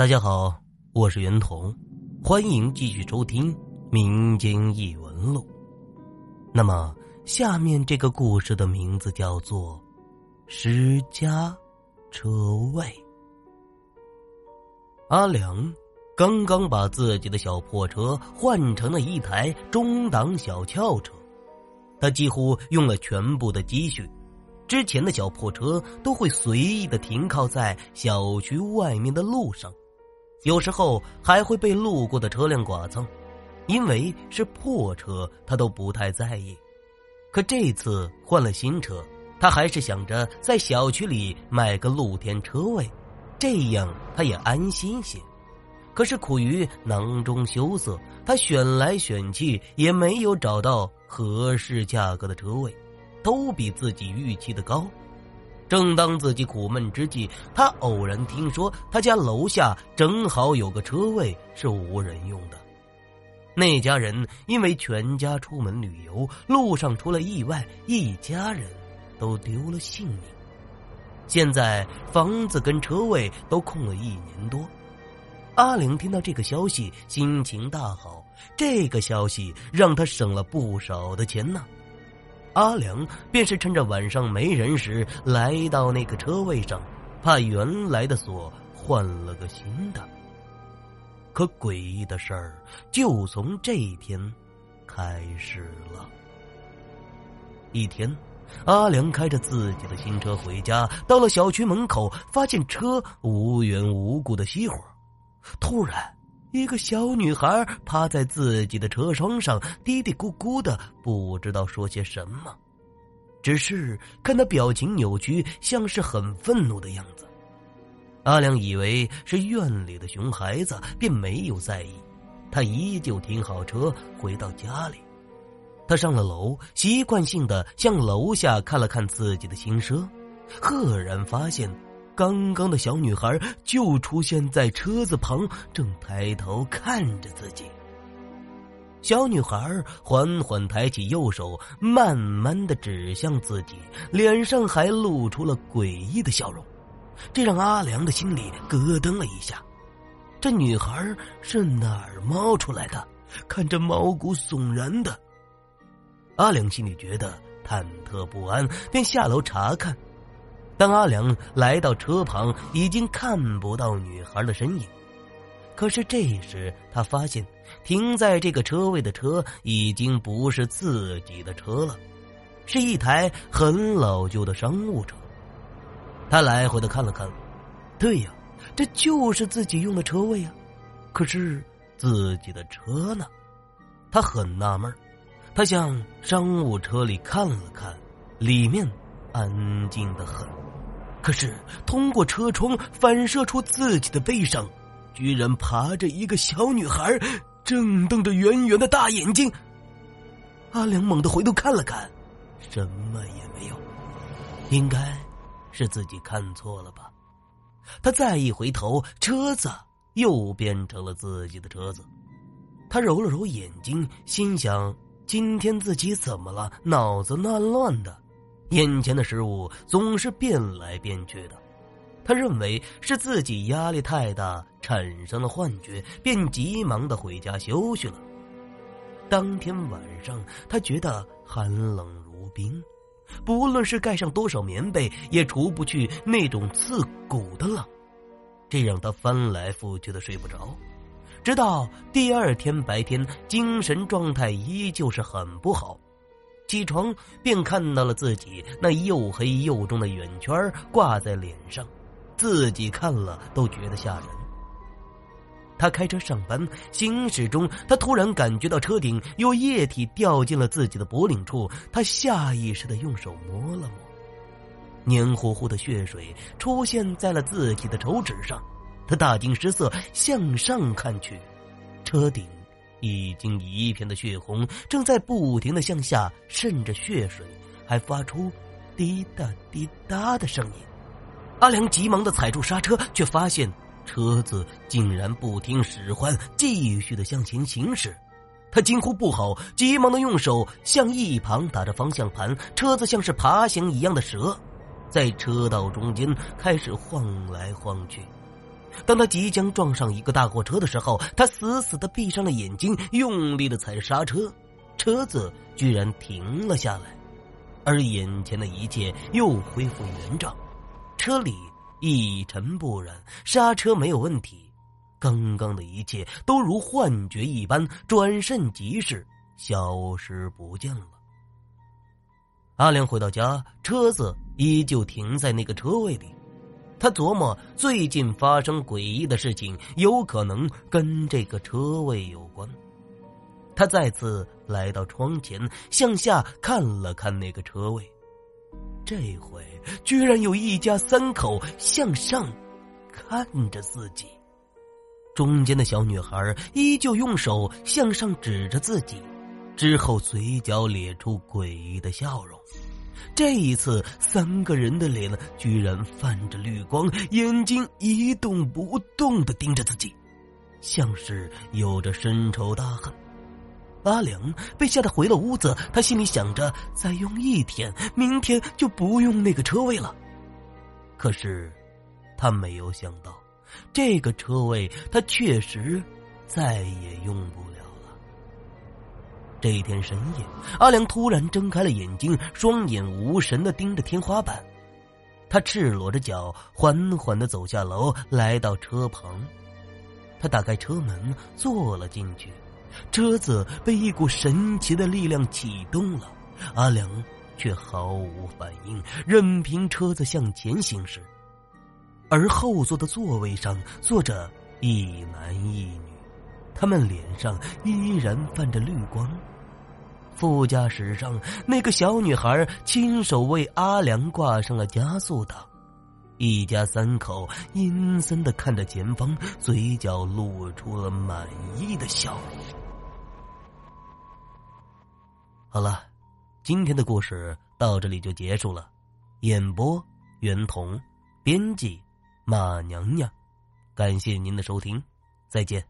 大家好，我是袁童，欢迎继续收听民间异闻录。那么，下面这个故事的名字叫做《失家车位》。阿良刚刚把自己的小破车换成了一台中档小轿车，他几乎用了全部的积蓄。之前的小破车都会随意的停靠在小区外面的路上。有时候还会被路过的车辆剐蹭，因为是破车，他都不太在意。可这次换了新车，他还是想着在小区里买个露天车位，这样他也安心些。可是苦于囊中羞涩，他选来选去也没有找到合适价格的车位，都比自己预期的高。正当自己苦闷之际，他偶然听说他家楼下正好有个车位是无人用的。那家人因为全家出门旅游，路上出了意外，一家人都丢了性命。现在房子跟车位都空了一年多。阿玲听到这个消息，心情大好。这个消息让他省了不少的钱呢。阿良便是趁着晚上没人时来到那个车位上，把原来的锁换了个新的。可诡异的事儿就从这一天开始了。一天，阿良开着自己的新车回家，到了小区门口，发现车无缘无故的熄火，突然。一个小女孩趴在自己的车窗上，嘀嘀咕咕的，不知道说些什么。只是看她表情扭曲，像是很愤怒的样子。阿良以为是院里的熊孩子，便没有在意。他依旧停好车，回到家里。他上了楼，习惯性的向楼下看了看自己的新车，赫然发现。刚刚的小女孩就出现在车子旁，正抬头看着自己。小女孩缓缓抬起右手，慢慢的指向自己，脸上还露出了诡异的笑容，这让阿良的心里咯噔了一下。这女孩是哪儿冒出来的？看着毛骨悚然的。阿良心里觉得忐忑不安，便下楼查看。当阿良来到车旁，已经看不到女孩的身影。可是这时，他发现停在这个车位的车已经不是自己的车了，是一台很老旧的商务车。他来回的看了看，对呀，这就是自己用的车位啊。可是自己的车呢？他很纳闷他向商务车里看了看，里面安静的很。可是，通过车窗反射出自己的背上，居然爬着一个小女孩，正瞪着圆圆的大眼睛。阿良猛地回头看了看，什么也没有，应该是自己看错了吧。他再一回头，车子又变成了自己的车子。他揉了揉眼睛，心想：今天自己怎么了？脑子乱乱的。眼前的事物总是变来变去的，他认为是自己压力太大产生了幻觉，便急忙的回家休息了。当天晚上，他觉得寒冷如冰，不论是盖上多少棉被，也除不去那种刺骨的冷，这让他翻来覆去的睡不着。直到第二天白天，精神状态依旧是很不好。起床便看到了自己那又黑又重的圆圈挂在脸上，自己看了都觉得吓人。他开车上班，行驶中他突然感觉到车顶有液体掉进了自己的脖领处，他下意识的用手摸了摸，黏糊糊的血水出现在了自己的手指上，他大惊失色，向上看去，车顶。已经一片的血红，正在不停的向下渗着血水，还发出滴答滴答的声音。阿良急忙的踩住刹车，却发现车子竟然不听使唤，继续的向前行驶。他惊呼不好，急忙的用手向一旁打着方向盘，车子像是爬行一样的蛇，在车道中间开始晃来晃去。当他即将撞上一个大货车的时候，他死死的闭上了眼睛，用力的踩刹车，车子居然停了下来，而眼前的一切又恢复原状，车里一尘不染，刹车没有问题，刚刚的一切都如幻觉一般，转瞬即逝，消失不见了。阿良回到家，车子依旧停在那个车位里。他琢磨，最近发生诡异的事情，有可能跟这个车位有关。他再次来到窗前，向下看了看那个车位，这回居然有一家三口向上看着自己。中间的小女孩依旧用手向上指着自己，之后嘴角咧出诡异的笑容。这一次，三个人的脸居然泛着绿光，眼睛一动不动的盯着自己，像是有着深仇大恨。阿良被吓得回了屋子，他心里想着：再用一天，明天就不用那个车位了。可是，他没有想到，这个车位他确实再也用不。这一天深夜，阿良突然睁开了眼睛，双眼无神的盯着天花板。他赤裸着脚，缓缓的走下楼，来到车旁。他打开车门，坐了进去。车子被一股神奇的力量启动了，阿良却毫无反应，任凭车子向前行驶。而后座的座位上坐着一男一女，他们脸上依然泛着绿光。副驾驶上，那个小女孩亲手为阿良挂上了加速档，一家三口阴森的看着前方，嘴角露出了满意的笑。好了，今天的故事到这里就结束了。演播：袁童，编辑：马娘娘。感谢您的收听，再见。